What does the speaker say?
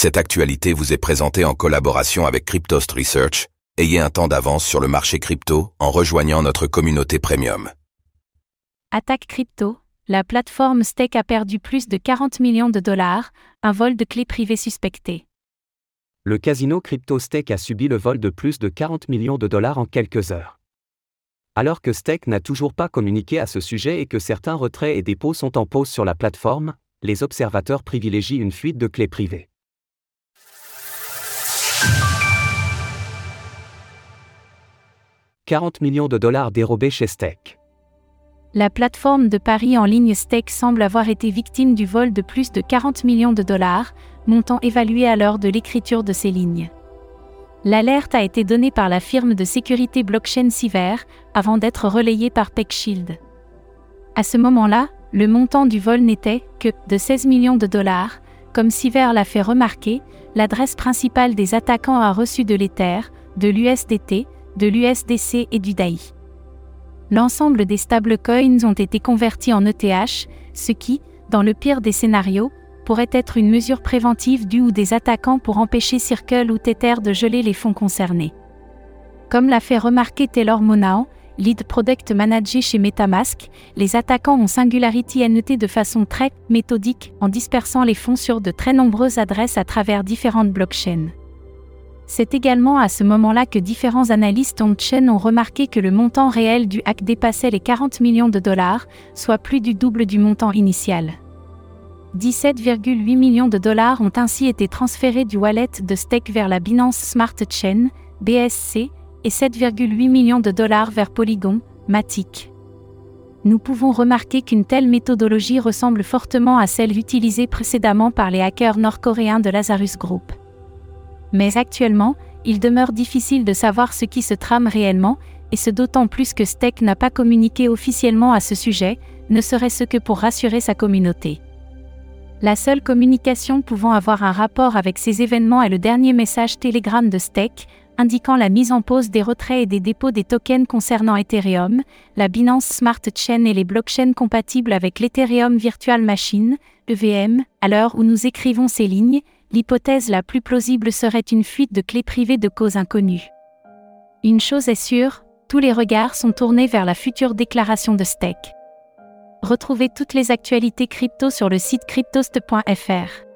Cette actualité vous est présentée en collaboration avec Cryptost Research. Ayez un temps d'avance sur le marché crypto en rejoignant notre communauté premium. Attaque crypto, la plateforme Stake a perdu plus de 40 millions de dollars, un vol de clés privées suspecté. Le casino CryptoStake a subi le vol de plus de 40 millions de dollars en quelques heures. Alors que Stake n'a toujours pas communiqué à ce sujet et que certains retraits et dépôts sont en pause sur la plateforme, les observateurs privilégient une fuite de clés privées. 40 millions de dollars dérobés chez Stake. La plateforme de paris en ligne Stake semble avoir été victime du vol de plus de 40 millions de dollars, montant évalué à l'heure de l'écriture de ces lignes. L'alerte a été donnée par la firme de sécurité blockchain Siver, avant d'être relayée par PeckShield. À ce moment-là, le montant du vol n'était que de 16 millions de dollars, comme Siver l'a fait remarquer, l'adresse principale des attaquants a reçu de l'Ether, de l'USDT, de l'USDC et du DAI. L'ensemble des stablecoins ont été convertis en ETH, ce qui, dans le pire des scénarios, pourrait être une mesure préventive du ou des attaquants pour empêcher Circle ou Tether de geler les fonds concernés. Comme l'a fait remarquer Taylor Monao, lead product manager chez Metamask, les attaquants ont Singularity NET de façon très méthodique en dispersant les fonds sur de très nombreuses adresses à travers différentes blockchains. C'est également à ce moment-là que différents analystes on-chain ont remarqué que le montant réel du hack dépassait les 40 millions de dollars, soit plus du double du montant initial. 17,8 millions de dollars ont ainsi été transférés du wallet de Stake vers la Binance Smart Chain, BSC, et 7,8 millions de dollars vers Polygon, Matic. Nous pouvons remarquer qu'une telle méthodologie ressemble fortement à celle utilisée précédemment par les hackers nord-coréens de Lazarus Group. Mais actuellement, il demeure difficile de savoir ce qui se trame réellement, et ce d'autant plus que Steck n'a pas communiqué officiellement à ce sujet, ne serait-ce que pour rassurer sa communauté. La seule communication pouvant avoir un rapport avec ces événements est le dernier message Telegram de Steck, indiquant la mise en pause des retraits et des dépôts des tokens concernant Ethereum, la Binance Smart Chain et les blockchains compatibles avec l'Ethereum Virtual Machine, EVM, à l'heure où nous écrivons ces lignes, l'hypothèse la plus plausible serait une fuite de clés privées de cause inconnue. Une chose est sûre, tous les regards sont tournés vers la future déclaration de Stake. Retrouvez toutes les actualités crypto sur le site cryptost.fr.